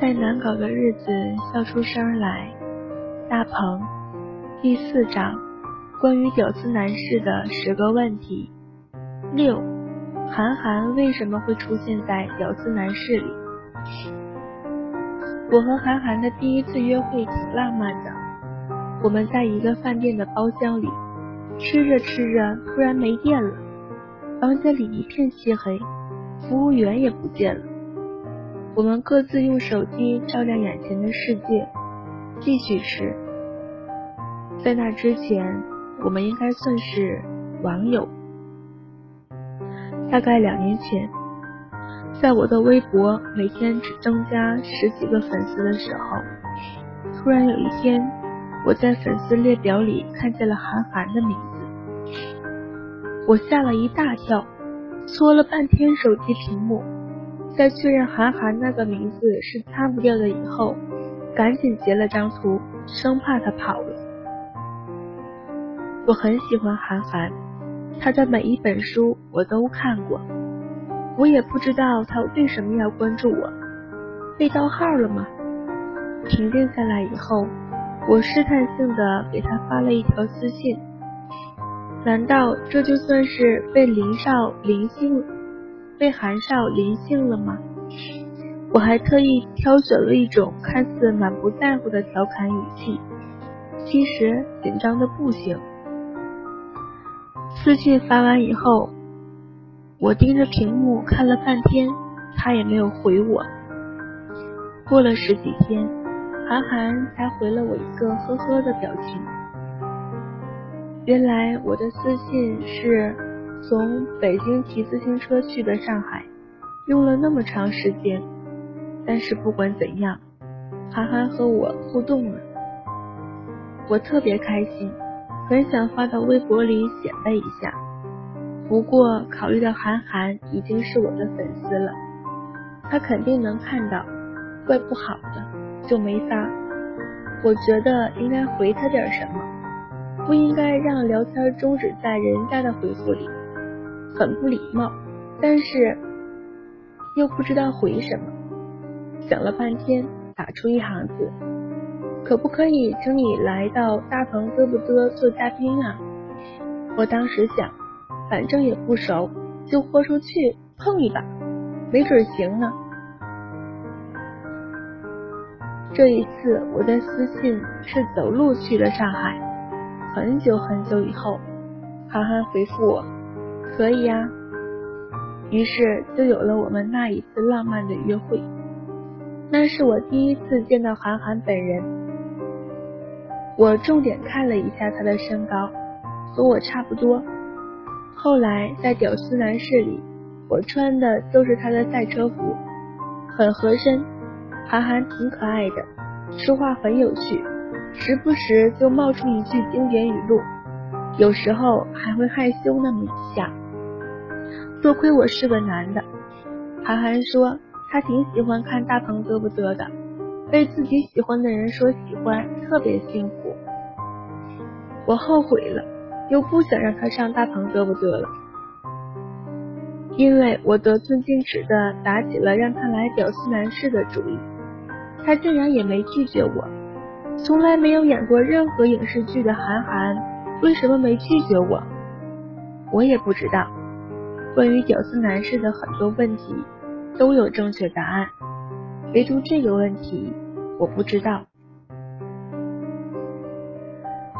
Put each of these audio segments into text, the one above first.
在难搞的日子笑出声来。大鹏，第四章，关于屌丝男士的十个问题。六，韩寒为什么会出现在屌丝男士里？我和韩寒的第一次约会挺浪漫的。我们在一个饭店的包厢里，吃着吃着，突然没电了，房间里一片漆黑，服务员也不见了。我们各自用手机照亮眼前的世界，继续吃。在那之前，我们应该算是网友。大概两年前，在我的微博每天只增加十几个粉丝的时候，突然有一天，我在粉丝列表里看见了韩寒的名字，我吓了一大跳，搓了半天手机屏幕。在确认韩寒那个名字是擦不掉的以后，赶紧截了张图，生怕他跑了。我很喜欢韩寒，他的每一本书我都看过。我也不知道他为什么要关注我，被盗号了吗？平静下来以后，我试探性的给他发了一条私信。难道这就算是被林少灵性？被韩少临幸了吗？我还特意挑选了一种看似满不在乎的调侃语气，其实紧张的不行。私信发完以后，我盯着屏幕看了半天，他也没有回我。过了十几天，韩寒才回了我一个呵呵的表情。原来我的私信是。从北京骑自行车去的上海，用了那么长时间，但是不管怎样，韩寒和我互动了，我特别开心，很想发到微博里显摆一下。不过考虑到韩寒已经是我的粉丝了，他肯定能看到，怪不好的，就没发。我觉得应该回他点什么，不应该让聊天终止在人家的回复里。很不礼貌，但是又不知道回什么，想了半天，打出一行字：“可不可以请你来到大鹏嘚不嘚做嘉宾啊？”我当时想，反正也不熟，就豁出去碰一把，没准行呢。这一次我的私信是走路去了上海，很久很久以后，韩寒回复我。可以呀，于是就有了我们那一次浪漫的约会。那是我第一次见到韩寒本人，我重点看了一下他的身高，和我差不多。后来在屌丝男士里，我穿的都是他的赛车服，很合身。韩寒挺可爱的，说话很有趣，时不时就冒出一句经典语录，有时候还会害羞那么一下。多亏我是个男的，韩寒说他挺喜欢看大鹏嘚不嘚的，被自己喜欢的人说喜欢，特别幸福。我后悔了，又不想让他上大鹏嘚不嘚了，因为我得寸进尺的打起了让他来屌丝男士的主意，他竟然也没拒绝我。从来没有演过任何影视剧的韩寒，为什么没拒绝我？我也不知道。关于屌丝男士的很多问题都有正确答案，唯独这个问题我不知道。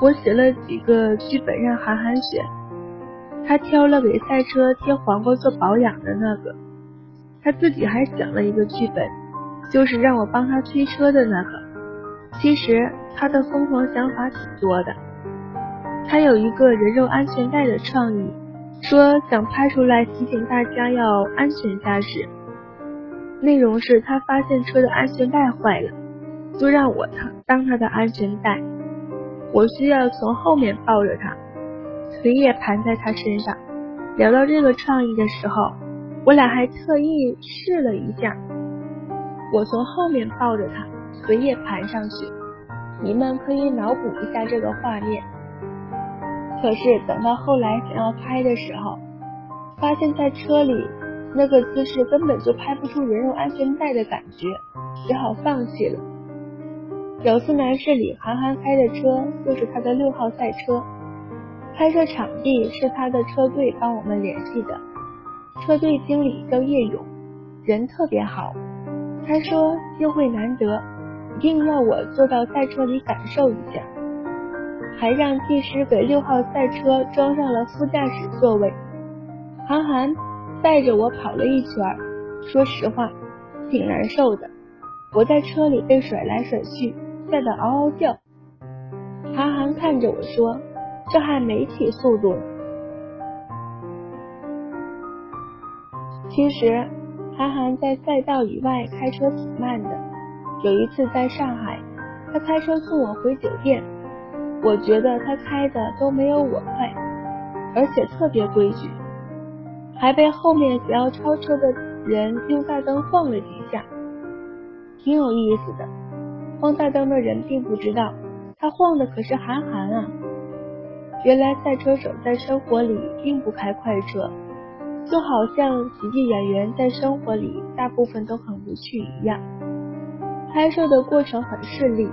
我写了几个剧本让韩寒选，他挑了给赛车贴黄瓜做保养的那个，他自己还想了一个剧本，就是让我帮他推车的那个。其实他的疯狂想法挺多的，他有一个人肉安全带的创意。说想拍出来提醒大家要安全驾驶，内容是他发现车的安全带坏了，就让我当当他的安全带，我需要从后面抱着他，腿也盘在他身上。聊到这个创意的时候，我俩还特意试了一下，我从后面抱着他，腿也盘上去，你们可以脑补一下这个画面。可是等到后来想要拍的时候，发现在车里那个姿势根本就拍不出人肉安全带的感觉，只好放弃了。屌丝男士里，韩寒开的车就是他的六号赛车，拍摄场地是他的车队帮我们联系的，车队经理叫叶勇，人特别好。他说机会难得，一定要我坐到赛车里感受一下，还让技师给六号赛车装上了副驾驶座位。韩寒带着我跑了一圈，说实话，挺难受的。我在车里被甩来甩去。吓得嗷嗷叫，韩寒看着我说：“这还没起速度。”其实，韩寒在赛道以外开车挺慢的。有一次在上海，他开车送我回酒店，我觉得他开的都没有我快，而且特别规矩，还被后面想要超车的人用大灯晃了几下，挺有意思的。晃大灯的人并不知道，他晃的可是韩寒啊！原来赛车手在生活里并不开快车，就好像喜剧演员在生活里大部分都很无趣一样。拍摄的过程很顺利，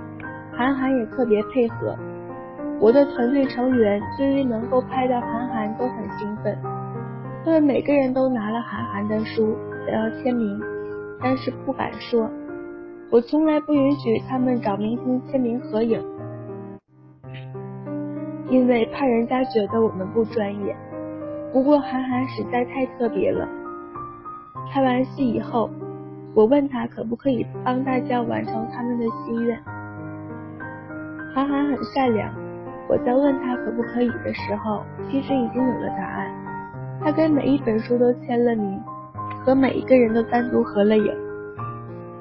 韩寒也特别配合。我的团队成员对于能够拍到韩寒都很兴奋，他们每个人都拿了韩寒的书想要签名，但是不敢说。我从来不允许他们找明星签名合影，因为怕人家觉得我们不专业。不过韩寒实在太特别了。拍完戏以后，我问他可不可以帮大家完成他们的心愿。韩寒很善良，我在问他可不可以的时候，其实已经有了答案。他给每一本书都签了名，和每一个人都单独合了影。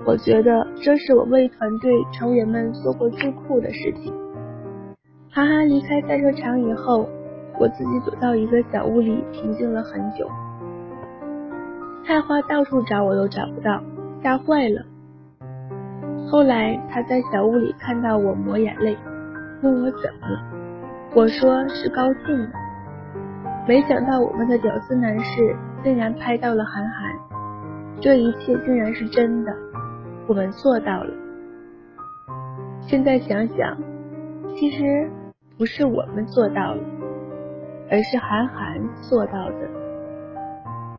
我觉得这是我为团队成员们做过最酷的事情。韩寒离开赛车场以后，我自己躲到一个小屋里平静了很久。菜花到处找我都找不到，吓坏了。后来他在小屋里看到我抹眼泪，问我怎么了，我说是高兴的。没想到我们的屌丝男士竟然拍到了韩寒，这一切竟然是真的。我们做到了。现在想想，其实不是我们做到了，而是韩寒做到的。